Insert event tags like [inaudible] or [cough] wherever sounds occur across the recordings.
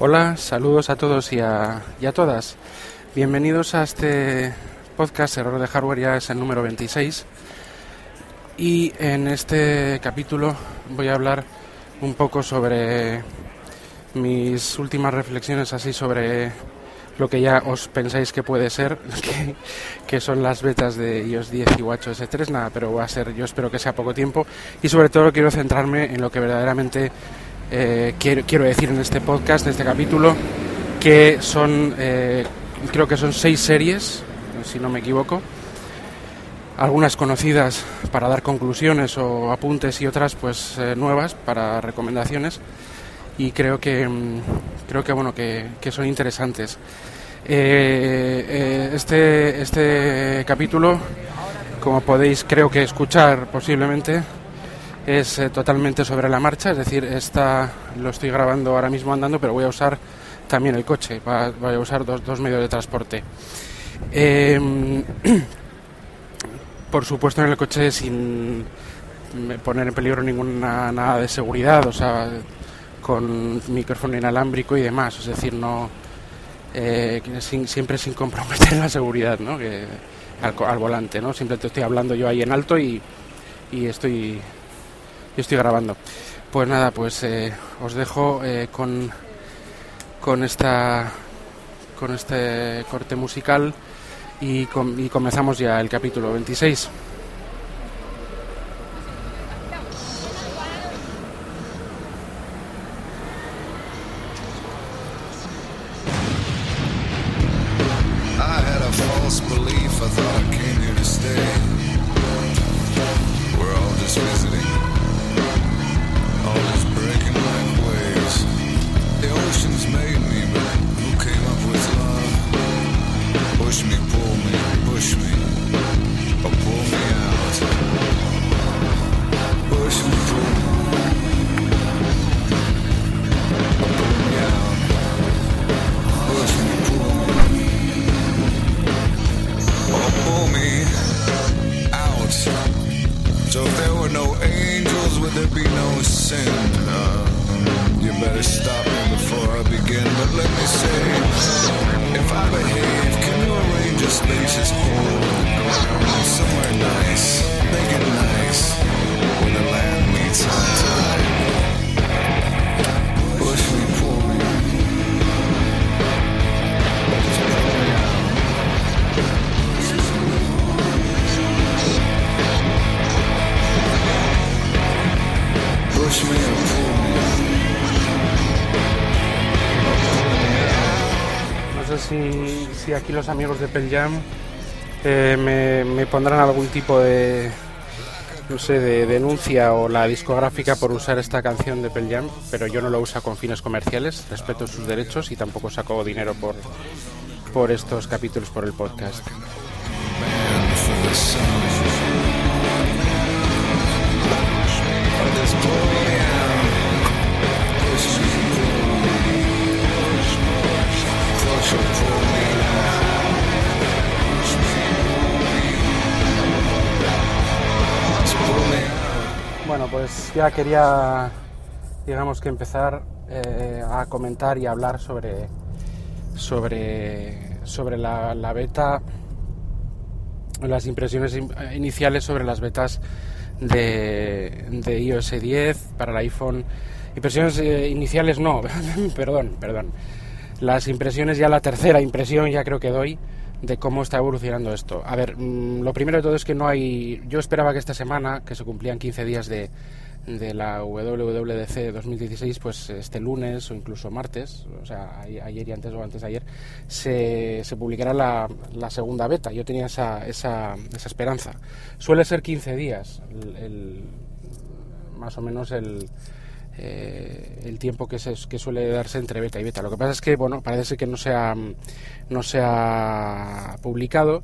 Hola, saludos a todos y a, y a todas. Bienvenidos a este podcast Error de Hardware, ya es el número 26. Y en este capítulo voy a hablar un poco sobre mis últimas reflexiones así sobre lo que ya os pensáis que puede ser, [laughs] que, que, son las betas de iOS 10 y WatchOS 3, nada, pero va a ser, yo espero que sea poco tiempo y sobre todo quiero centrarme en lo que verdaderamente eh, quiero, quiero, decir en este podcast, en este capítulo, que son, eh, creo que son seis series, si no me equivoco, algunas conocidas para dar conclusiones o apuntes y otras pues eh, nuevas para recomendaciones. Y creo que mm, creo que bueno que, que son interesantes. Eh, este este capítulo como podéis creo que escuchar posiblemente es eh, totalmente sobre la marcha es decir esta lo estoy grabando ahora mismo andando pero voy a usar también el coche voy a usar dos, dos medios de transporte eh, [clears throat] por supuesto en el coche sin poner en peligro ninguna nada de seguridad, o sea, con micrófono inalámbrico y demás, es decir, no eh, siempre sin comprometer [laughs] la seguridad, ¿no? Al, volante, ¿no? Siempre te estoy hablando yo ahí en alto y estoy y estoy grabando. Pues nada, pues eh, os dejo eh, con con esta con este corte musical y, com y comenzamos ya el capítulo 26. Los amigos de Pearl Jam eh, me, pondrán algún tipo de no sé de denuncia o la discográfica por usar esta canción de Pearl Jam, pero yo no lo uso con fines comerciales, respeto sus derechos y tampoco saco dinero por por estos capítulos por el podcast. Ya quería, digamos que empezar eh, a comentar y hablar sobre sobre sobre la, la beta, las impresiones in, iniciales sobre las betas de, de iOS 10 para el iPhone. Impresiones eh, iniciales no, [laughs] perdón, perdón. Las impresiones ya la tercera impresión ya creo que doy de cómo está evolucionando esto. A ver, mmm, lo primero de todo es que no hay... Yo esperaba que esta semana, que se cumplían 15 días de, de la WWDC 2016, pues este lunes o incluso martes, o sea, ayer y antes o antes de ayer, se, se publicará la, la, segunda beta. Yo tenía esa, esa, esa esperanza. Suele ser 15 días, el, más o menos el, eh, el tiempo que, se, que suele darse entre beta y beta. Lo que pasa es que, bueno, parece que no se ha, no se ha publicado.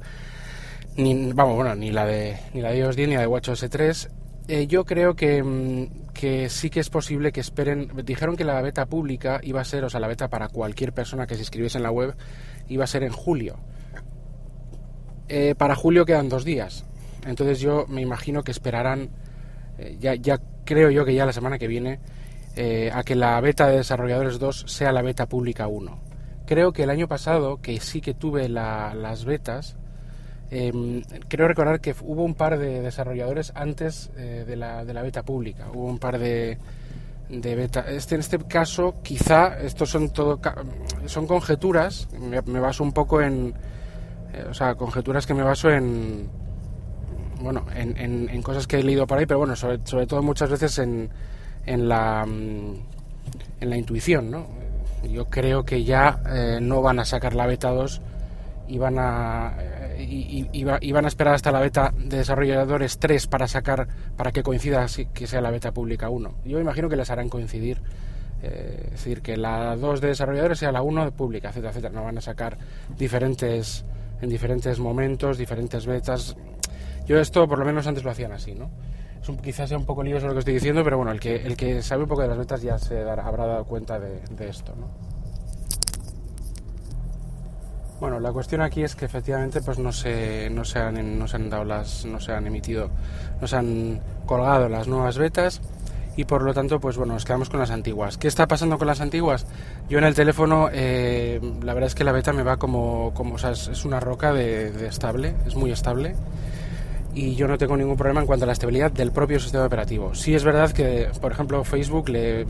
Ni, vamos, bueno, ni la de ni la de iOS 10 ni la de WatchOS 3 eh, yo creo que, mm, que, sí que es posible que esperen. Dijeron que la beta pública iba a ser, o sea, la beta para cualquier persona que se inscribiese en la web, iba a ser en julio. Eh, para julio quedan dos días. Entonces yo me imagino que esperarán, eh, ya, ya creo yo que ya la semana que viene eh, a que la beta de desarrolladores 2 sea la beta pública 1. Creo que el año pasado, que sí que tuve las betas, em, creo recordar que hubo un par de desarrolladores antes eh, de, la, de la beta pública. Hubo un par de, de beta. Este, en este caso, quizá, estos son todo son conjeturas, me, baso un poco en, eh, o sea, conjeturas que me baso en, bueno, en, cosas que he leído por ahí, pero bueno, sobre, todo muchas veces en, mm, en la intuición, ¿no? Yo creo que ya eh, no van a sacar la beta 2 y van a y, y, van a esperar hasta la beta de desarrolladores 3 para sacar para que coincida que sea la beta pública 1. Yo imagino que les harán coincidir eh, es decir, que la 2 de desarrolladores sea la 1 de pública, etcétera, etcétera. No van a sacar diferentes en diferentes momentos, diferentes betas. Yo esto por lo menos antes lo hacían así, ¿no? quizás sea un poco lío lo que estoy diciendo, pero bueno, el que, el que sabe un poco de las betas ya se habrá dado cuenta de, esto, ¿no? Bueno, la cuestión aquí es que efectivamente pues no se, no se, han, no se han dado las, no se han emitido, no se han colgado las nuevas betas y por lo tanto pues bueno nos quedamos con las antiguas. ¿Qué está pasando con las antiguas? Yo en el teléfono eh, la verdad es que la beta me va como, como o sea, es, una roca de estable, es muy estable y yo no tengo ningún problema en cuanto a la estabilidad del propio sistema operativo. Sí es verdad que, por ejemplo, Facebook le,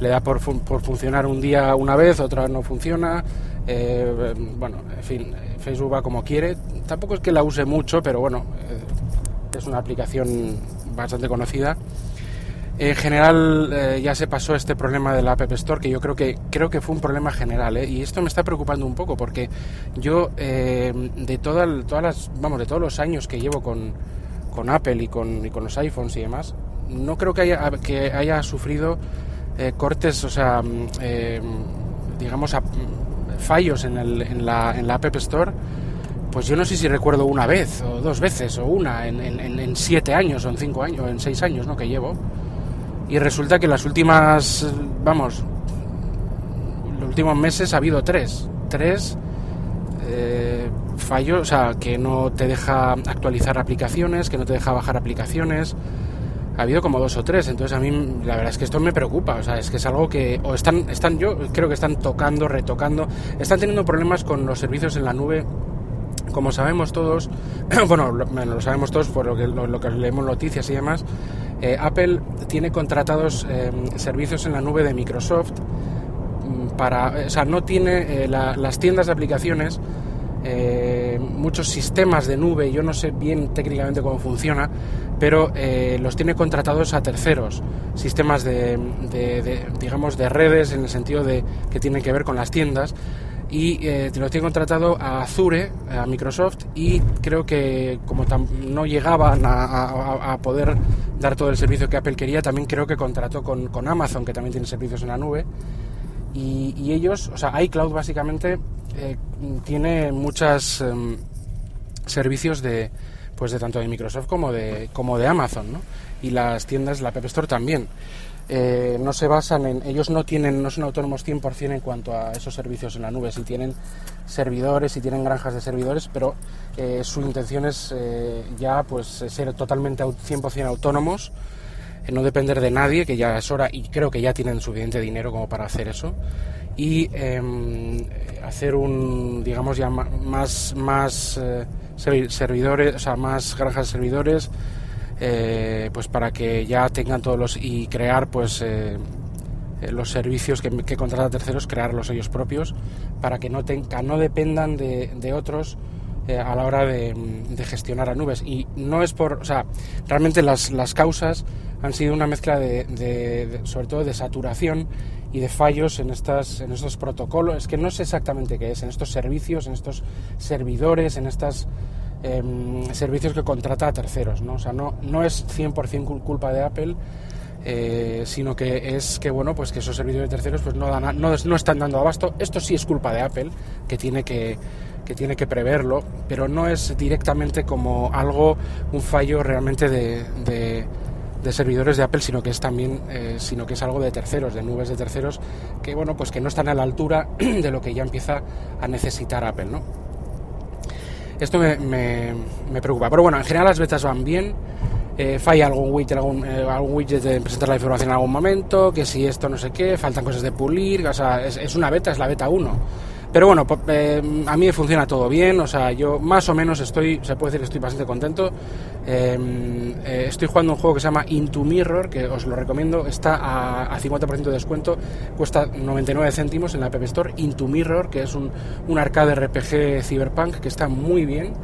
le da por, por, funcionar un día una vez, otra no funciona. Eh, bueno, en fin, Facebook va como quiere. Tampoco es que la use mucho, pero bueno, eh, es una aplicación bastante conocida. En general eh, ya se pasó este problema de la App Store, que yo creo que creo que fue un problema general, ¿eh? y esto me está preocupando un poco porque yo eh, de todas las vamos de todos los años que llevo con, con Apple y con, y con, los iPhones y demás, no creo que haya que haya sufrido cortes, o sea, digamos fallos en, el, en, la, en la App Store pues yo no sé si recuerdo una vez o dos veces o una en, siete años o en cinco años o en seis años ¿no? que llevo y resulta que las últimas, vamos, los últimos meses ha habido tres, tres eh, fallos, o sea, que no te deja actualizar aplicaciones, que no te deja bajar aplicaciones. Ha habido como dos o tres, entonces a mí la verdad es que esto me preocupa, o sea, es que es algo que o están, están yo creo que están tocando, retocando, están teniendo problemas con los servicios en la nube. Como sabemos todos, [clears throat] bueno, lo, sabemos todos por lo que, lo que leemos noticias y demás, eh, Apple tiene contratados em, servicios en la nube de Microsoft mm, para, o sea, no tiene eh, las tiendas de aplicaciones, eh, muchos sistemas de nube, yo no sé bien técnicamente cómo funciona, pero los tiene contratados a terceros, sistemas de, digamos, de redes en el sentido de que tienen que ver con las tiendas y eh, te lo tiene contratado a Azure, a Microsoft, y creo que como no llegaban a, poder dar todo el servicio que Apple quería, también creo que contrató con, Amazon, que también tiene servicios en la nube. Y, ellos, o sea, iCloud básicamente eh, tiene muchos em, servicios de, pues de tanto de Microsoft como de, como de Amazon, ¿no? Y las tiendas, la App Store también. Eh, no se basan en, ellos no tienen, no son autónomos 100% en cuanto a esos servicios en la nube, si tienen servidores, si tienen granjas de servidores, pero eh, su intención es eh, ya pues ser totalmente 100% autónomos, no depender de nadie, que ya es hora y creo que ya tienen suficiente dinero como para hacer eso y em, hacer un digamos ya más más servidores, o sea, más granjas de servidores eh, pues para que ya tengan todos los y crear pues eh, eh, los servicios que, que contratan terceros, crearlos ellos propios, para que no, tengan, no dependan de, otros a la hora de, gestionar a nubes. Y no es por, o sea, realmente las, las causas han sido una mezcla de, sobre todo de saturación y de fallos en, estas, en estos protocolos, es que no sé exactamente qué es, en estos servicios, en estos servidores, en estas Em, servicios que contrata a terceros, ¿no? O sea, no, no es 100% culpa de Apple, eh, sino que es que, bueno, pues que esos servicios de terceros pues no, dan, no, no, están dando abasto. Esto sí es culpa de Apple, que tiene que, que tiene que preverlo, pero no es directamente como algo, un fallo realmente de servidores de Apple, sino que es también, eh, sino que es algo de terceros, de nubes de terceros, que bueno, pues que no están a la altura [clears throat] de lo que ya empieza a necesitar Apple, ¿no? Esto me, preocupa. Pero bueno, en general las betas van bien. eh, falla algún widget, algún, eh, algún widget de presentar la información en algún momento, que si esto no sé qué, faltan cosas de pulir, o sea, es, es una beta, es la beta 1. Pero bueno, eh, a mí funciona todo bien, o sea, yo más o menos estoy, se puede decir que estoy bastante contento. Eh, eh, estoy jugando un juego que se llama Into Mirror, que os lo recomiendo, está a, a 50% de descuento, cuesta 99 céntimos en la App Store. Into Mirror, que es un, un arcade RPG cyberpunk que está muy bien.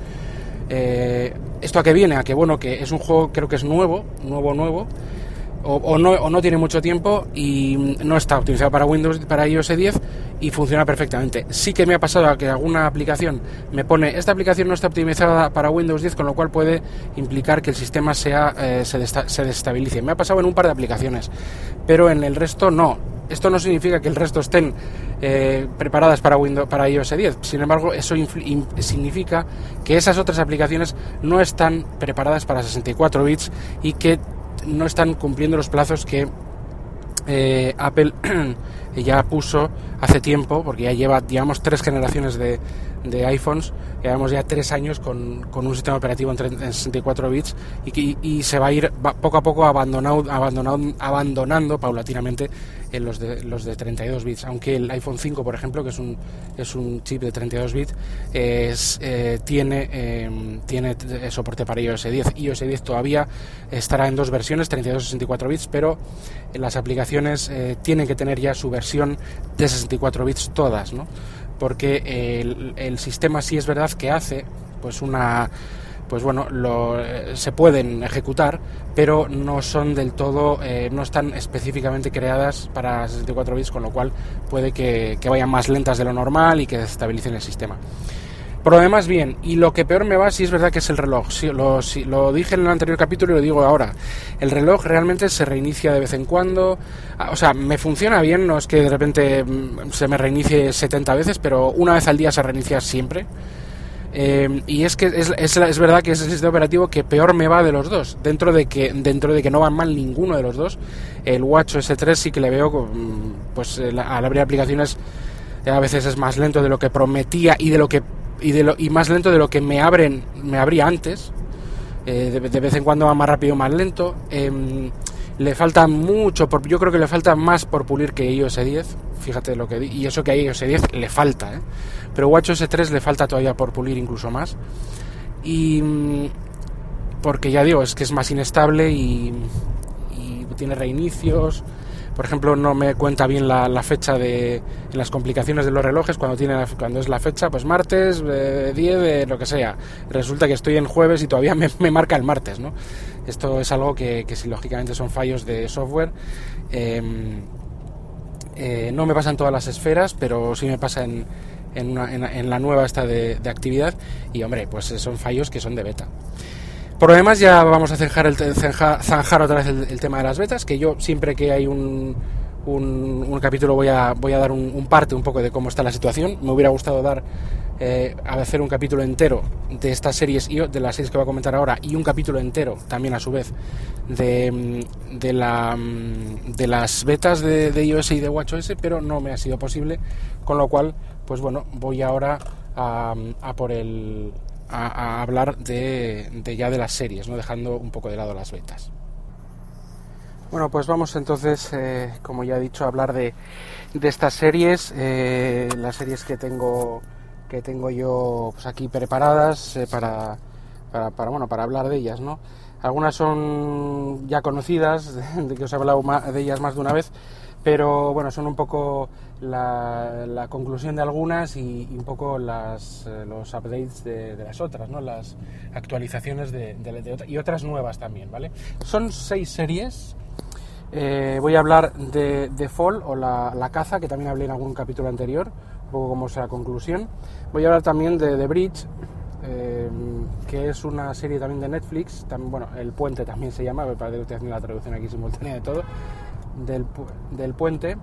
Eh, ¿Esto a qué viene? A que bueno, que es un juego, creo que es nuevo, nuevo, nuevo, o, no, o no tiene mucho tiempo y no está optimizado para Windows, para iOS 10 y funciona perfectamente. Sí que me ha pasado que alguna aplicación me pone, esta aplicación no está optimizada para Windows 10, con lo cual puede implicar que el sistema sea, eh, se, desta- se desestabilice. Me ha pasado en un par de aplicaciones, pero en el resto no. Esto no significa que el resto estén eh, preparadas para Windows, para iOS 10. Sin embargo, eso significa que esas otras aplicaciones no están preparadas para 64 bits y que no están cumpliendo los plazos que eh, Apple [clears throat] ya puso hace tiempo, porque ya lleva, digamos, tres generaciones de, de iPhones, llevamos ya tres años con, con un sistema operativo en, tre- en 64 bits y, que- y se va a ir va- poco a poco abandonado, abandonado, abandonando paulatinamente en los de, los de 32 bits, aunque el iPhone 5, por ejemplo, que es un, es un chip de 32 bits, es, eh, tiene, eh, tiene eh, soporte para iOS 10. iOS 10 todavía estará en dos versiones, 32 y 64 bits, pero las aplicaciones eh, tienen que tener ya su versión de 64 bits todas, ¿no? Porque el, el sistema sí es verdad que hace pues una pues bueno, lo, se pueden ejecutar, pero no son del todo, eh, no están específicamente creadas para 64 bits, con lo cual puede que, vayan más lentas de lo normal y que estabilicen el sistema. Por lo bien. Y lo que peor me va, sí es verdad que es el reloj. Sí, lo, sí, lo dije en el anterior capítulo y lo digo ahora. El reloj realmente se reinicia de vez en cuando. Ah, O sea, me funciona bien, no es que de repente mm, se me reinicie 70 veces, pero una vez al día se reinicia siempre. Eh, y es que es, es, es verdad que es el sistema operativo que peor me va de los dos. Dentro de que dentro de que no van mal ninguno de los dos, el Watch S3 sí que le veo, con, pues al abrir aplicaciones eh, a veces es más lento de lo que prometía y de lo que y de lo y más lento de lo que me abren me abría antes. Eh, de, de vez en cuando va más rápido, más lento. Em, le falta mucho, por, yo creo que le falta más por pulir que iOS 10. Fíjate lo que y eso que a iOS 10 le falta, ¿eh? pero WatchOS 3 le falta todavía por pulir incluso más. Y mm, porque ya digo, es que es más inestable y, y tiene reinicios. Por ejemplo, no me cuenta bien la, la fecha de las complicaciones de los relojes cuando tiene cuando es la fecha, pues martes, eh, 10, de lo que sea. Resulta que estoy en jueves y todavía me, marca el martes, ¿no? Esto es algo que, que si lógicamente son fallos de software. em, eh, no me pasa en todas las esferas, pero sí me pasa en, en, una- en- en la nueva esta de, de actividad. Y hombre, pues eh, son fallos que son de beta. Por demás, ya vamos a zanjar, el, zanjar, zanjar otra vez el, tema de las betas, que yo siempre que hay un, un, capítulo voy a, voy a dar un, un parte un poco de cómo está la situación. Me hubiera gustado dar eh, hacer un capítulo entero de estas series de las series que voy a comentar ahora y un capítulo entero también a su vez de, de, la, de las betas de, iOS y de WatchOS, pero no me ha sido posible, con lo cual, pues bueno, voy ahora a por el a, hablar de, ya de las series, no dejando un poco de lado las betas. Bueno, pues vamos entonces, eh, como ya he dicho, a hablar de, de estas series, eh, las series que tengo que tengo yo pues, aquí preparadas eh, para, para, para, bueno para hablar de ellas, ¿no? Algunas son ya conocidas, [laughs] de que os he hablado de ellas más de una vez, pero bueno, son un poco la, la conclusión de algunas y, y un poco las, eh, los updates de, de las otras, ¿no? Las actualizaciones de, de- de y otras nuevas también, ¿vale? Son seis series. Eh, voy a hablar de, de Fall o la, la caza, que también hablé en algún capítulo anterior, un poco como sea conclusión. Voy a hablar también de The Bridge, eh, que es una serie también de Netflix, también, bueno, El Puente también se llama, me parece que estoy haciendo la traducción aquí simultánea de todo, del, del Puente.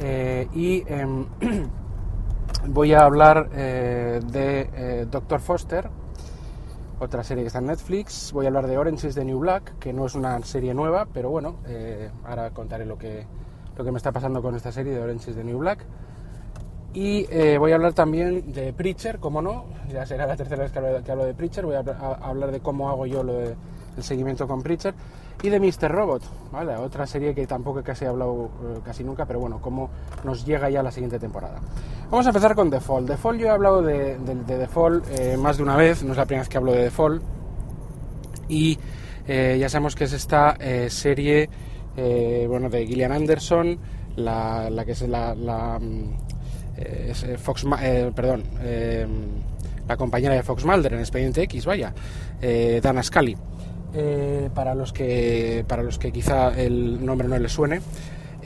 Eh, y em, [clears throat] voy a hablar eh, de eh, Doctor Foster, otra serie que está en Netflix. Voy a hablar de Orange is the New Black, que no es una serie nueva, pero bueno, ahora contaré lo que, lo que me está pasando con esta serie de Orange is the New Black. Y voy a hablar también de Preacher, como no, ya será la tercera vez que hablo, que hablo de Preacher. Voy a, habla- a hablar de cómo hago yo lo de el seguimiento con Preacher, y de Mr. Robot, ¿vale? Otra serie que tampoco casi he hablado eh, casi nunca, pero bueno, cómo nos llega ya la siguiente temporada. Vamos a empezar con The Fall. The Fall yo he hablado de, de, de The Fall eh, más de una vez, no es la primera vez que hablo de The Fall, y eh, ya sabemos que es esta eh, serie, eh, bueno, de Gillian Anderson, la, la que es la... la mm, eh, Fox, perdón, la compañera de Fox Mulder en Expediente X, vaya, Dana Scully. Eh, para los que para los que quizá el nombre no les suene.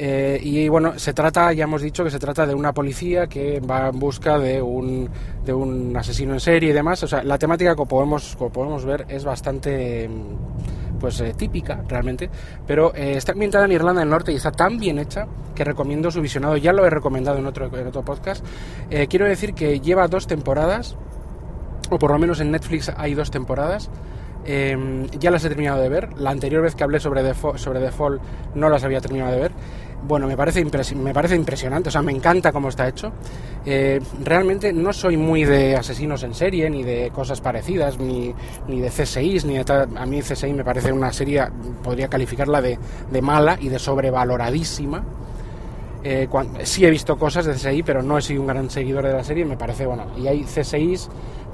Eh, y bueno, se trata, ya hemos dicho que se trata de una policía que va en busca de un, de un asesino en serie y demás. O sea, la temática, como podemos, como podemos ver, es bastante mm, pues eh, típica realmente, pero eh, está ambientada en Irlanda del Norte y está tan bien hecha que recomiendo su visionado. Ya lo he recomendado en otro, en otro podcast. Eh, quiero decir que lleva dos temporadas, o por lo menos en Netflix hay dos temporadas. Eh, ya las he terminado de ver. La anterior vez que hablé sobre The, Fall, sobre The Fall no las había terminado de ver. Bueno, me parece, me parece impresionante, o sea, me encanta cómo está hecho. Eh, realmente no soy muy de asesinos en serie, ni de cosas parecidas, ni, ni de CSIs, ni de. A mí CSI me parece una serie, podría calificarla de, de mala y de sobrevaloradísima. Eh, cuan- sí he visto cosas de CSI, pero no he sido un gran seguidor de la serie, me parece bueno. Y hay CSIs,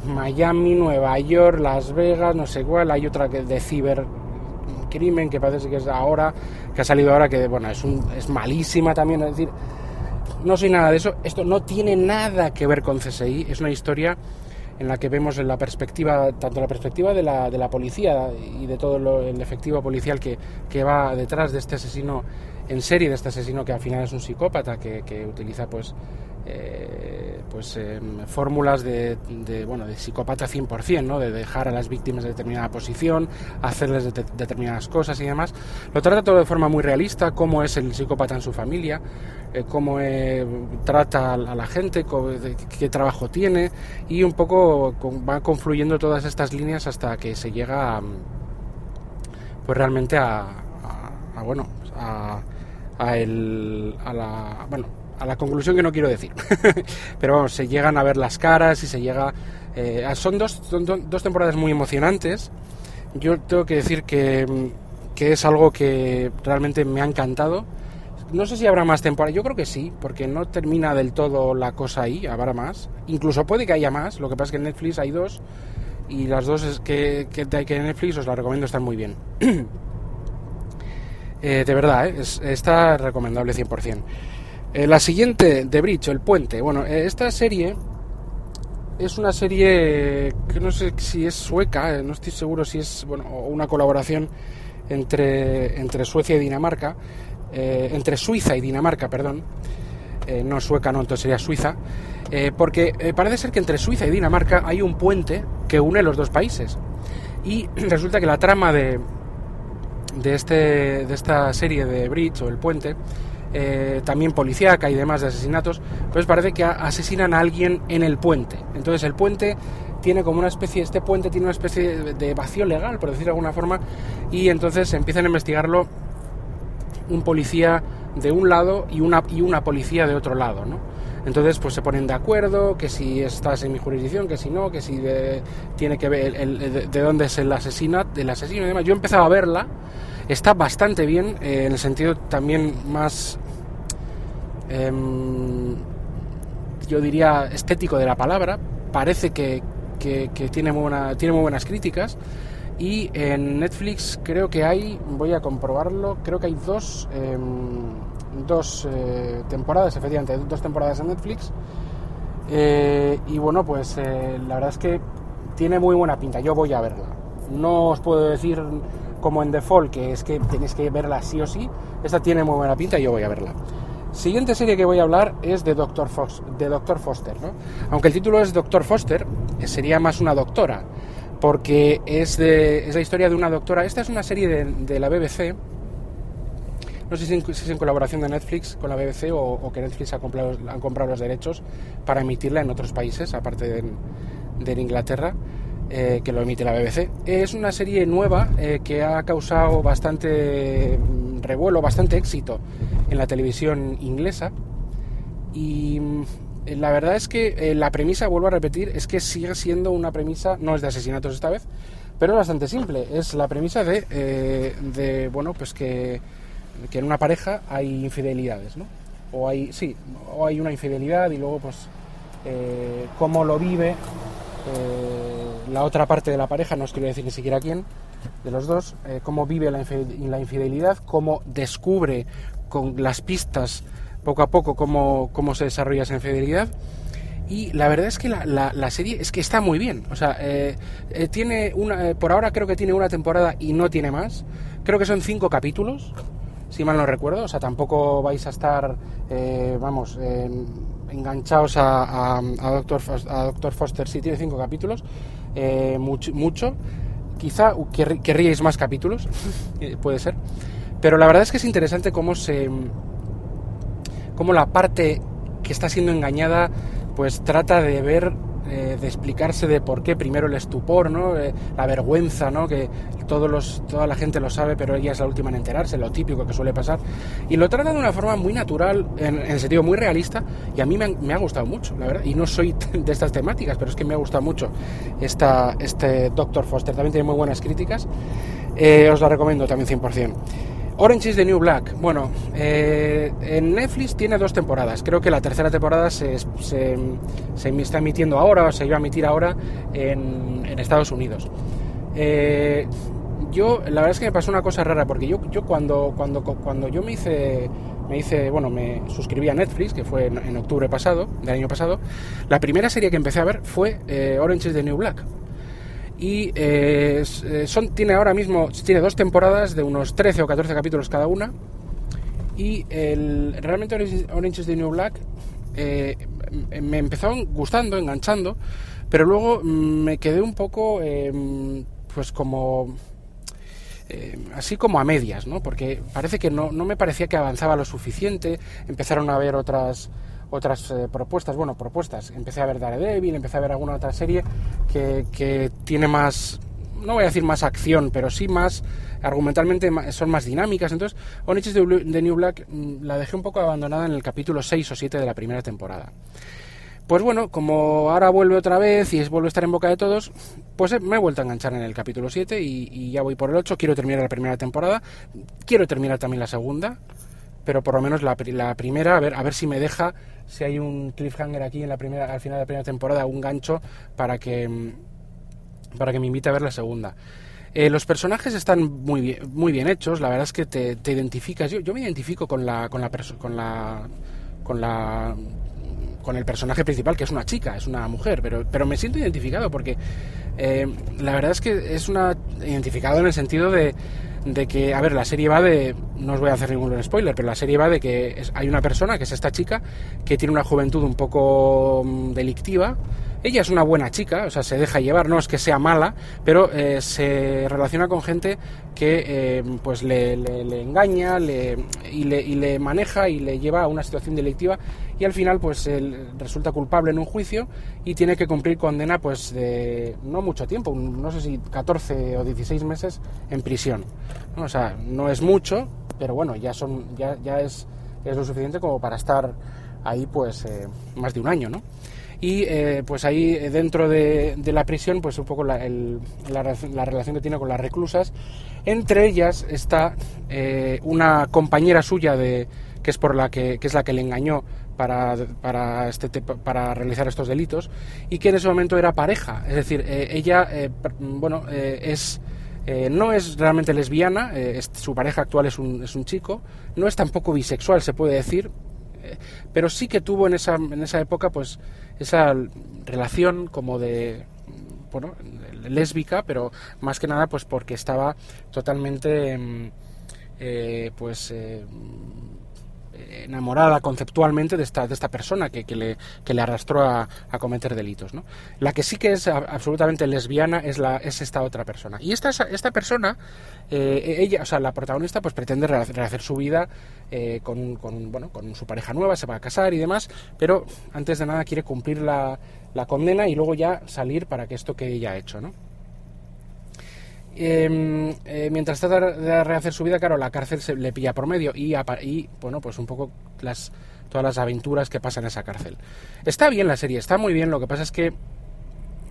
Miami, Nueva York, Las Vegas, no sé cuál, hay otra que de cibercrimen que parece que es ahora, que ha salido ahora, que bueno, es, un, es malísima también, es decir, no soy nada de eso, esto no tiene nada que ver con CSI, es una historia en la que vemos la perspectiva, tanto la perspectiva de la, de la policía y de todo lo- el efectivo policial que, que va detrás de este asesino en serie, de este asesino que al final es un psicópata que, que utiliza pues eh, pues em, fórmulas de, de, bueno de psicópata 100%, ¿no? de dejar a las víctimas en determinada posición, hacerles de- determinadas cosas y demás. Lo trata todo de forma muy realista, cómo es el psicópata en su familia, eh, cómo eh, trata a la gente, co- de- qué trabajo tiene y un poco con- va confluyendo todas estas líneas hasta que se llega a, pues realmente a, a- a, bueno a, a el a la bueno a la conclusión que no quiero decir [laughs] pero vamos se llegan a ver las caras y se llega eh, son dos son do- dos temporadas muy emocionantes yo tengo que decir que, que es algo que realmente me ha encantado no sé si habrá más temporadas, yo creo que sí, porque no termina del todo la cosa ahí, habrá más. Incluso puede que haya más, lo que pasa es que en Netflix hay dos y las dos es que, que, que en Netflix os las recomiendo, están muy bien. [clears throat] Eh, de verdad, ¿eh? es, está recomendable 100%. Eh, la siguiente, The Bridge, El Puente. Bueno, esta serie es una serie que no sé si es sueca, no estoy seguro si es bueno, una colaboración entre, entre Suecia y Dinamarca, entre Suiza y Dinamarca, perdón. No sueca, no, entonces sería Suiza. Porque parece ser que entre Suiza y Dinamarca hay un puente que une los dos países. Y [clears throat] resulta que la trama de, de, este, de esta serie de Bridge o El Puente, eh, también policíaca y demás de asesinatos, pues parece que asesinan a alguien en el puente. Entonces el puente tiene como una especie, este puente tiene una especie de, de vacío legal, por decir de alguna forma, y entonces empiezan a investigarlo un policía de un lado y una, y una policía de otro lado, ¿no? Entonces, pues se ponen de acuerdo, que si estás en mi jurisdicción, que si no, que si de- tiene que ver el- el- de, de dónde es el asesino, del asesino y demás. Yo he empezado a verla, está bastante bien, eh, en el sentido también más, em, yo diría, estético de la palabra. Parece que, que- tiene, muy buena, tiene muy buenas críticas. Y en Netflix creo que hay, voy a comprobarlo, creo que hay dos, em, dos eh, temporadas, efectivamente, dos temporadas en Netflix. Eh, y bueno, pues eh, la verdad es que tiene muy buena pinta, yo voy a verla. No os puedo decir como en Default, que es que tenéis que verla sí o sí. Esta tiene muy buena pinta y yo voy a verla. Siguiente serie que voy a hablar es de Doctor, Fox, de Doctor Foster. ¿no? Aunque el título es Doctor Foster, sería más una doctora, porque es, es la historia de una doctora. Esta es una serie de, de la BBC, no sé si, es en colaboración de Netflix con la BBC o, que Netflix ha comprado, han comprado los derechos para emitirla en otros países, aparte de, en- Inglaterra, eh, que lo emite la BBC. Es una serie nueva eh, que ha causado bastante mm, revuelo, bastante éxito en la televisión inglesa. Y mm, la verdad es que eh, la premisa, vuelvo a repetir, es que sigue siendo una premisa, no es de asesinatos esta vez, pero es bastante simple. Es la premisa eh, de bueno, pues que, que, en una pareja hay infidelidades, ¿no? O hay, sí, o hay una infidelidad y luego, pues, eh, cómo lo vive eh, la otra parte de la pareja, no os quiero decir ni siquiera quién, de los dos, cómo vive la, la infidelidad, cómo descubre con las pistas poco a poco cómo, cómo se desarrolla esa infidelidad y la verdad es que la, la, serie es que está muy bien. O sea, eh, eh, tiene una, eh, por ahora creo que tiene una temporada y no tiene más. Creo que son cinco capítulos, si mal no recuerdo. O sea, tampoco vais a estar, vamos, enganchados a, a, Doctor, a Doctor Foster si tiene cinco capítulos. mucho, mucho. Quizá querríais más capítulos, [laughs] puede ser. Pero la verdad es que es interesante cómo se... cómo la parte que está siendo engañada pues trata de ver, eh, de explicarse de por qué primero el estupor, ¿no? Eh, la vergüenza, ¿no? Que todos los, toda la gente lo sabe, pero ella es la última en enterarse, lo típico que suele pasar. Y lo trata de una forma muy natural, en, en sentido muy realista, y a mí me, ha gustado mucho, la verdad. Y no soy [laughs] de estas temáticas, pero es que me ha gustado mucho esta, este Doctor Foster. También tiene muy buenas críticas. Eh, os la recomiendo también 100%. Orange is the New Black. Bueno, eh, en Netflix tiene dos temporadas. Creo que la tercera temporada se, se, está emitiendo ahora o se iba a emitir ahora en, Estados Unidos. Eh, yo, la verdad es que me pasó una cosa rara porque yo, yo cuando, cuando, cuando yo me hice, me hice, bueno, me suscribí a Netflix, que fue en, octubre pasado, del año pasado, la primera serie que empecé a ver fue eh, Orange is the New Black y eh, eh, son, tiene ahora mismo tiene dos temporadas de unos 13 o 14 capítulos cada una y el, realmente Orange is the New Black eh, me empezó gustando, enganchando, pero luego me quedé un poco em, pues como así como a medias, ¿no? Porque parece que no, no me parecía que avanzaba lo suficiente, empezaron a haber otras otras eh, propuestas, bueno, propuestas. Empecé a ver Daredevil, empecé a ver alguna otra serie que, que tiene más, no voy a decir más acción, pero sí más, argumentalmente son más dinámicas. Entonces, Oniches de, New Black mm, la dejé un poco abandonada en el capítulo 6 o 7 de la primera temporada. Pues bueno, como ahora vuelve otra vez y vuelve a estar en boca de todos, pues eh, me he vuelto a enganchar en el capítulo 7 y, y ya voy por el 8. Quiero terminar la primera temporada, quiero terminar también la segunda, pero por lo menos la, la, primera, a ver, a ver si me deja, si hay un cliffhanger aquí en la primera, al final de la primera temporada, un gancho para que, mm, para que me invite a ver la segunda. Eh, los personajes están muy bien, muy bien hechos, la verdad es que te, te identificas, yo, yo, me identifico con la, con la, con la, con la con el personaje principal, que es una chica, es una mujer, pero, pero me siento identificado porque eh, la verdad es que es una identificado en el sentido de de que, a ver, la serie va de, no os voy a hacer ningún spoiler, pero la serie va de que hay una persona, que es esta chica, que tiene una juventud un poco mm, delictiva. Ella es una buena chica, o sea, se deja llevar, no es que sea mala, pero eh, se relaciona con gente que eh, pues le, engaña le, y, le, y le maneja y le lleva a una situación delictiva y al final pues él resulta culpable en un juicio y tiene que cumplir condena pues de no mucho tiempo, no sé si 14 o 16 meses en prisión. O sea, no es mucho, pero bueno, ya son ya, ya es, es lo suficiente como para estar ahí pues eh, más de un año, ¿no? Y eh, pues ahí dentro de, de, la prisión pues un poco la, la, relación que tiene con las reclusas entre ellas está eh, una compañera suya de que es por la que, que es la que le engañó para, para, este, para realizar estos delitos y que en ese momento era pareja. Es decir, eh, ella, eh, bueno, eh, es... no es realmente lesbiana, su pareja actual es un, es un chico, no es tampoco bisexual, se puede decir, pero sí que tuvo en esa, en esa época pues esa relación como de bueno lésbica pero más que nada pues porque estaba totalmente mm, pues enamorada conceptualmente de esta, de esta persona que, que, le, que le arrastró a, a, cometer delitos. ¿no? La que sí que es absolutamente lesbiana es, la, es esta otra persona. Y esta, esta persona, eh, ella, o sea, la protagonista, pues pretende rehacer su vida eh, con, bueno, con su pareja nueva, se va a casar y demás, pero antes de nada quiere cumplir la, la condena y luego ya salir para que esto que ella ha hecho, ¿no? Em, eh, mientras trata de rehacer su vida, claro, la cárcel se le pilla por medio y, bueno, pues un poco las, todas las aventuras que pasan en esa cárcel. Está bien la serie, está muy bien, lo que pasa es que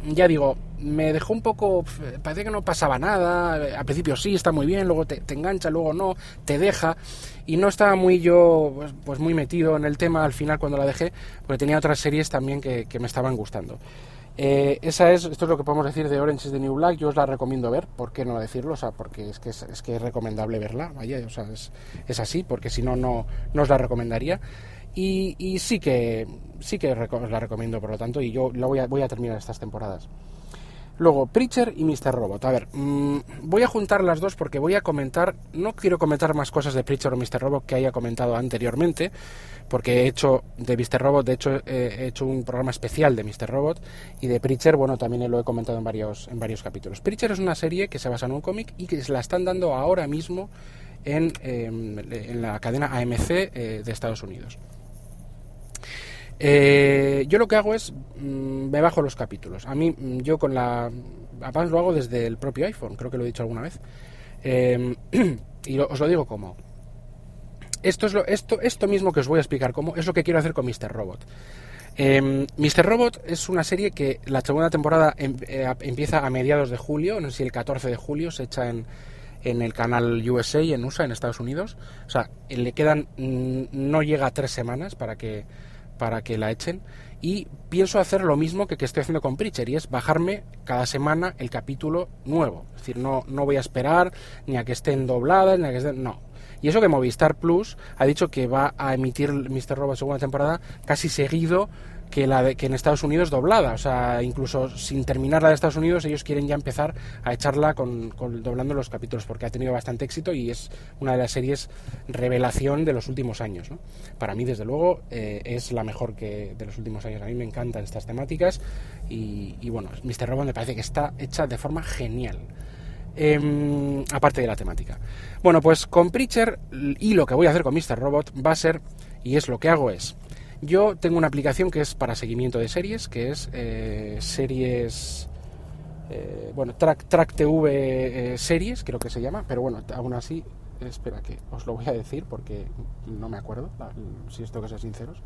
ya digo, me dejó un poco, parece que no pasaba nada, al principio sí, está muy bien, luego te, engancha, luego no, te deja, y no estaba muy yo, pues, pues, muy metido en el tema al final cuando la dejé, porque tenía otras series también que, me estaban gustando. Eh, esa es, esto es lo que podemos decir de Orange is the New Black, yo os la recomiendo ver, ¿por qué no decirlo? O sea, porque es que es, que es recomendable verla, vaya, o sea, es, es así, porque si no, no, no os la recomendaría. Y, sí que sí que os la recomiendo, por lo tanto, y yo la voy a, voy a terminar estas temporadas. Luego, Preacher y Mr. Robot. A ver, mm, voy a juntar las dos porque voy a comentar, no quiero comentar más cosas de Preacher o Mr. Robot que haya comentado anteriormente, porque he hecho de Mr. Robot, de hecho he hecho un programa especial de Mr. Robot y de Preacher, bueno, también lo he comentado en varios, en varios capítulos. Preacher es una serie que se basa en un cómic y que se la están dando ahora mismo en, en la cadena AMC eh, de Estados Unidos. Eh, yo lo que hago es, mm, me bajo los capítulos. A mí, mm, yo con la... Además lo hago desde el propio iPhone, creo que lo he dicho alguna vez. Em, [clears throat] y os lo digo como... Esto, es lo, esto, esto mismo que os voy a explicar cómo es lo que quiero hacer con Mr. Robot. Eh, em, Mr. Robot es una serie que la segunda temporada em, eh, empieza a mediados de julio, no sé si el 14 de julio, se echa en, en el canal USA, en USA, en Estados Unidos. O sea, le quedan, mm, no llega a tres semanas para que para que la echen y pienso hacer lo mismo que, que estoy haciendo con Preacher y es bajarme cada semana el capítulo nuevo. Es decir, no, no voy a esperar ni a que estén dobladas, ni a que estén... No. Y eso que Movistar Plus ha dicho que va a emitir Mr. Robot segunda temporada casi seguido que la de, que en Estados Unidos doblada, o sea, incluso sin terminar la de Estados Unidos, ellos quieren ya empezar a echarla con, doblando los capítulos, porque ha tenido bastante éxito y es una de las series revelación de los últimos años. Para mí, desde luego, eh, es la mejor que de los últimos años. A mí me encantan estas temáticas y, y bueno, Mr. Robot me parece que está hecha de forma genial. Em, aparte de la temática. Bueno, pues con Preacher y lo que voy a hacer con Mr. Robot va a ser, y es lo que hago es, yo tengo una aplicación que es para seguimiento de series, que es eh, series, eh, bueno, Track, Track TV eh, series, creo que se llama, pero bueno, aún así, espera que os lo voy a decir porque no me acuerdo, si esto que ser sinceros.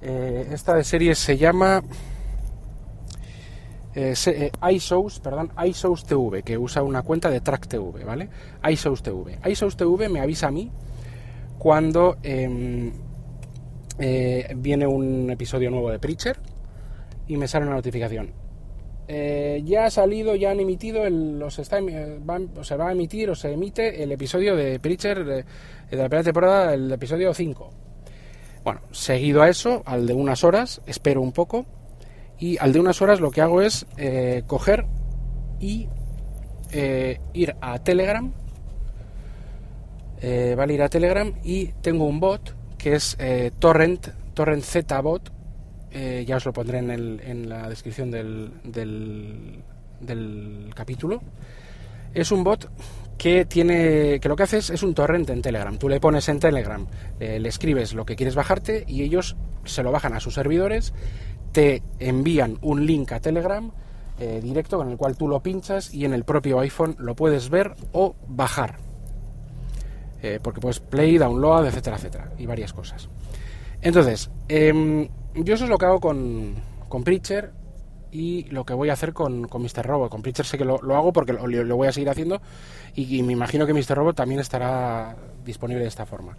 esta de series se llama iShows, perdón, iShows TV, que usa una cuenta de Track TV, ¿vale? iShows TV. iShows TV me avisa a mí cuando em, eh, viene un episodio nuevo de Preacher y me sale una notificación. Eh, ya ha salido, ya han emitido, el, los eh, se va a emitir o se emite el episodio de Preacher de, la primera temporada, el episodio 5. Bueno, seguido a eso, al de unas horas, espero un poco y al de unas horas lo que hago es coger y ir a Telegram, vale, ir a Telegram y tengo un bot que es eh, Torrent, Torrent Z-Bot, eh, ya os lo pondré en, el, en la descripción del, del, capítulo. Es un bot que tiene que lo que hace es, un torrent en Telegram. Tú le pones en Telegram, eh, le escribes lo que quieres bajarte y ellos se lo bajan a sus servidores, te envían un link a Telegram directo con el cual tú lo pinchas y en el propio iPhone lo puedes ver o bajar. Eh, porque puedes play, download, etcétera, etcétera, y varias cosas. Entonces, em, yo eso es lo que hago con, con Preacher y lo que voy a hacer con, con Mr. Robot. Con Preacher sé que lo, hago porque lo, voy a seguir haciendo y, me imagino que Mr. Robot también estará disponible de esta forma.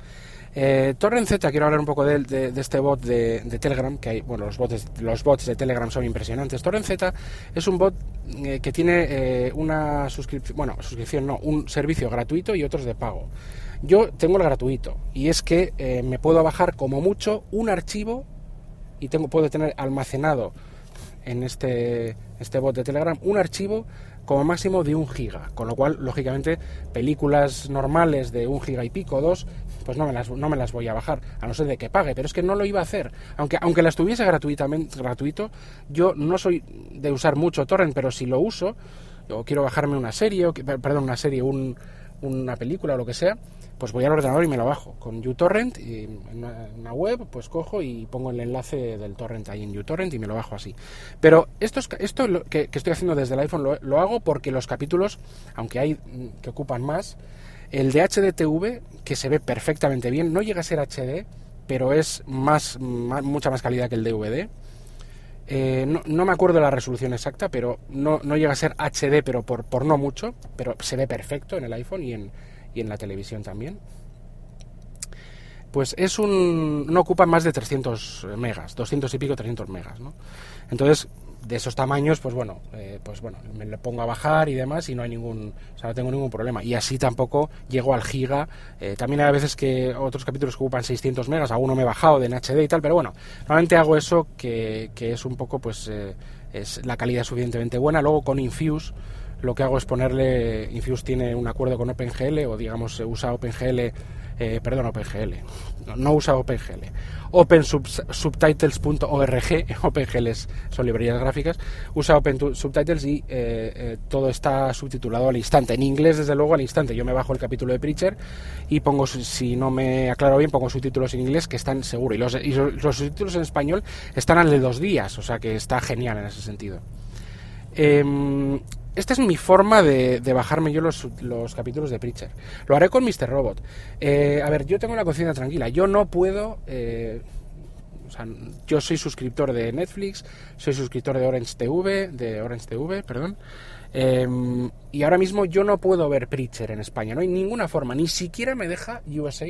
Eh, Torrent Z, quiero hablar un poco de, este bot de, Telegram, que hay, bueno, los bots, los bots de Telegram son impresionantes. Torrent Z es un bot eh, que tiene eh, una suscripción, bueno, suscripción no, un servicio gratuito y otros de pago. Yo tengo el gratuito y es que eh, me puedo bajar como mucho un archivo y tengo, puedo tener almacenado en este, este bot de Telegram un archivo como máximo de un giga, con lo cual, lógicamente, películas normales de un giga y pico, dos, pues no me las, no me las voy a bajar, a no ser de que pague, pero es que no lo iba a hacer. Aunque, aunque las tuviese gratuitamente, gratuito, yo no soy de usar mucho torrent, pero si lo uso, o quiero bajarme una serie, o, perdón, una serie, un, una película o lo que sea, pues voy al ordenador y me lo bajo con uTorrent y en una, web pues cojo y pongo el enlace del torrent ahí en uTorrent y me lo bajo así. Pero esto, es, esto que, estoy haciendo desde el iPhone lo, hago porque los capítulos, aunque hay mm, que ocupan más, el de HDTV, que se ve perfectamente bien, no llega a ser HD, pero es más, mucha más calidad que el DVD. Eh, no, no, me acuerdo la resolución exacta, pero no, no llega a ser HD, pero por, por, no mucho, pero se ve perfecto en el iPhone y en, y en la televisión también. Pues es un. no ocupa más de 300 megas, 200 y pico, 300 megas, ¿no? Entonces, de esos tamaños, pues bueno, eh, pues bueno, me le pongo a bajar y demás y no hay ningún, o sea, no tengo ningún problema. Y así tampoco llego al giga. Eh, también hay veces que otros capítulos ocupan 600 megas, alguno me he bajado de HD y tal, pero bueno, normalmente hago eso que, que es un poco, pues, eh, es la calidad suficientemente buena. Luego con Infuse lo que hago es ponerle, Infuse tiene un acuerdo con OpenGL o digamos usa OpenGL eh, perdón, OpenGL, no, usa OpenGL, OpenSubtitles.org, [laughs] OpenGL son librerías gráficas, usa Open Subtitles y eh, eh, todo está subtitulado al instante, en inglés desde luego al instante, yo me bajo el capítulo de Preacher y pongo, si no me aclaro bien, pongo subtítulos en inglés que están seguros, y los, subtítulos en español están al de dos días, o sea que está genial en ese sentido. Eh, esta es mi forma de, de bajarme yo los, los, capítulos de Preacher. Lo haré con Mr. Robot. Eh, a ver, yo tengo la conciencia tranquila. Yo no puedo... Eh, o sea, yo soy suscriptor de Netflix, soy suscriptor de Orange TV, de Orange TV, perdón. Eh, y ahora mismo yo no puedo ver Preacher en España. No hay ninguna forma. Ni siquiera me deja USA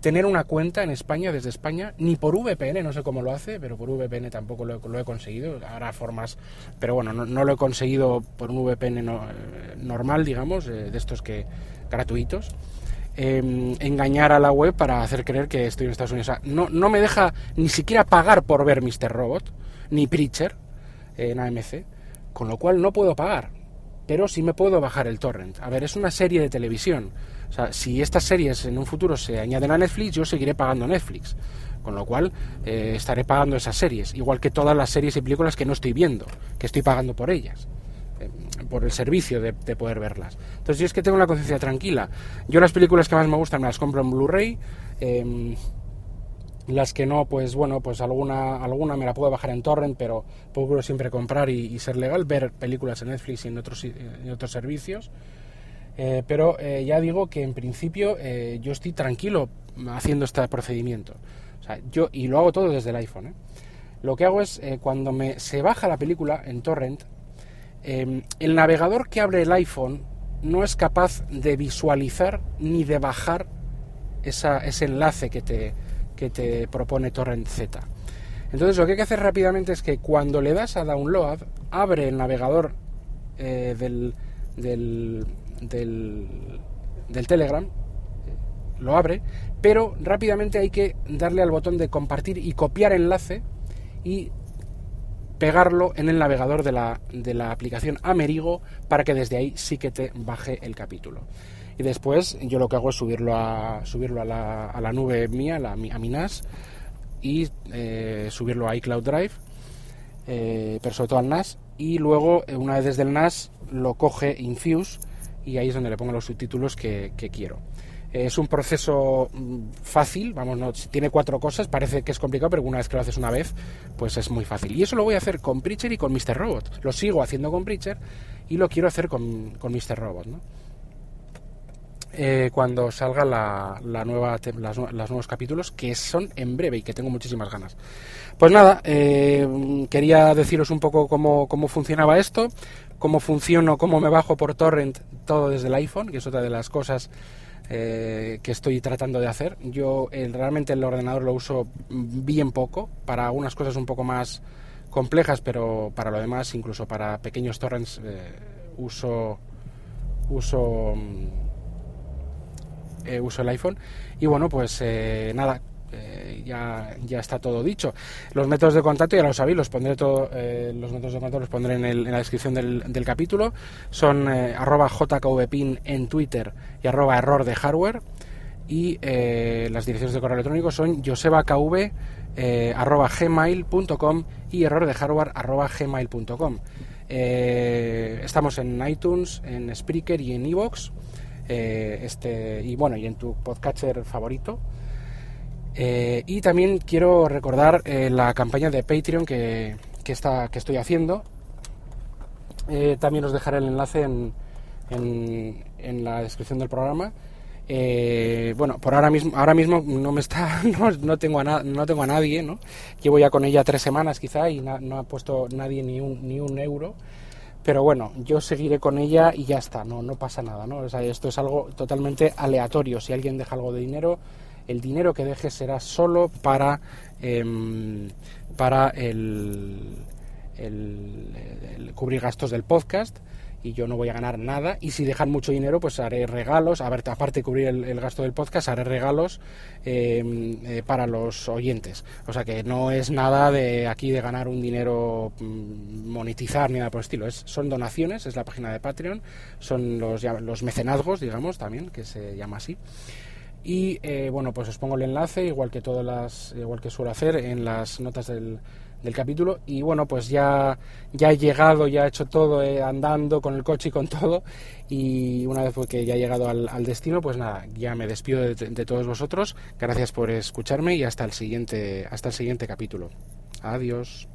tener una cuenta en España desde España, ni por VPN, no sé cómo lo hace, pero por VPN tampoco lo, lo he conseguido. Ahora formas, pero bueno, no, lo he conseguido por un VPN no, normal, digamos, eh, de estos que gratuitos. Eh, engañar a la web para hacer creer que estoy en Estados Unidos. O sea, no, no me deja ni siquiera pagar por ver Mr. Robot, ni Preacher eh, en AMC, con lo cual no puedo pagar, pero sí me puedo bajar el torrent. A ver, es una serie de televisión o sea, si estas series en un futuro se añaden a Netflix, yo seguiré pagando Netflix. Con lo cual eh, estaré pagando esas series, igual que todas las series y películas que no estoy viendo, que estoy pagando por ellas, eh, por el servicio de, de, poder verlas. Entonces yo es que tengo la conciencia tranquila. Yo las películas que más me gustan me las compro en Blu-ray. Eh, las que no, pues bueno, pues alguna, alguna me la puedo bajar en torrent, pero procuro siempre comprar y, ser legal, ver películas en Netflix y en otros servicios. Eh, pero eh, ya digo que en principio eh, yo estoy tranquilo haciendo este procedimiento. Yo, y lo hago todo desde el iPhone. Lo que hago es, cuando me, se baja la película en torrent, el navegador que abre el iPhone no es capaz de visualizar ni de bajar esa, ese enlace que te, que te propone Torrent Z. Entonces lo que hay que hacer rápidamente es que cuando le das a download, abre el navegador del, del, del, del Telegram, lo abre, pero rápidamente hay que darle al botón de compartir y copiar enlace y pegarlo en el navegador de la, de la aplicación Amerigo para que desde ahí sí que te baje el capítulo. Y después yo lo que hago es subirlo a, subirlo a, la, a la nube mía, la, a mi NAS, y eh, subirlo a iCloud Drive, eh, pero sobre todo al NAS, y luego una vez desde el NAS lo coge Infuse y ahí es donde le pongo los subtítulos que, quiero. Es un proceso mm, fácil, vamos, no, tiene cuatro cosas, parece que es complicado, pero una vez que lo haces una vez, pues es muy fácil. Y eso lo voy a hacer con Preacher y con Mr. Robot. Lo sigo haciendo con Preacher y lo quiero hacer con, con Mr. Robot. Eh, cuando salga la, la nueva las, los nuevos capítulos que son en breve y que tengo muchísimas ganas pues nada eh, quería deciros un poco cómo, cómo funcionaba esto cómo funciono cómo me bajo por torrent todo desde el iPhone que es otra de las cosas eh, que estoy tratando de hacer yo el, realmente el ordenador lo uso bien poco para algunas cosas un poco más complejas pero para lo demás incluso para pequeños torrents eh, uso uso eh, uso el iPhone. Y bueno, pues eh, nada, eh, ya, ya está todo dicho. Los métodos de contacto ya lo sabéis, los pondré todo, eh, los métodos de contacto los pondré en, la descripción del, del capítulo. Son eh, arroba jkvpin en Twitter y arroba error de. Y las direcciones de correo electrónico son josebakv y error estamos en iTunes, en Spreaker y en Evox este, y bueno, y en tu podcatcher favorito. Eh, y también quiero recordar eh, la campaña de Patreon que, que, está, que estoy haciendo. Eh, también os dejaré el enlace en, en, la descripción del programa. Bueno, por ahora mismo, ahora mismo no me está, [laughs] no, tengo a no tengo a nadie, ¿no? Llevo ya con ella tres semanas quizá y no ha puesto nadie ni un, ni un euro. Pero bueno, yo seguiré con ella y ya está, no, no pasa nada, ¿no? O sea, esto es algo totalmente aleatorio. Si alguien deja algo de dinero, el dinero que deje será solo para, em, para el, el, cubrir gastos del podcast y yo no voy a ganar nada. Y si dejan mucho dinero, pues haré regalos. A ver, aparte de cubrir el, gasto del podcast, haré regalos em, eh, para los oyentes. O sea que no es nada de aquí de ganar un dinero, mm, monetizar ni nada por el estilo. Es, son donaciones, es la página de Patreon, son los, los mecenazgos, digamos, también, que se llama así. Y eh, bueno, pues os pongo el enlace, igual que todas las, igual que suelo hacer en las notas del del capítulo. Y bueno pues ya ya he llegado ya he hecho todo eh, andando con el coche y con [laughs] todo. Y una vez que ya he llegado al, destino pues nada ya me despido de, de, todos vosotros. Gracias por escucharme y hasta el siguiente hasta el siguiente capítulo. Adiós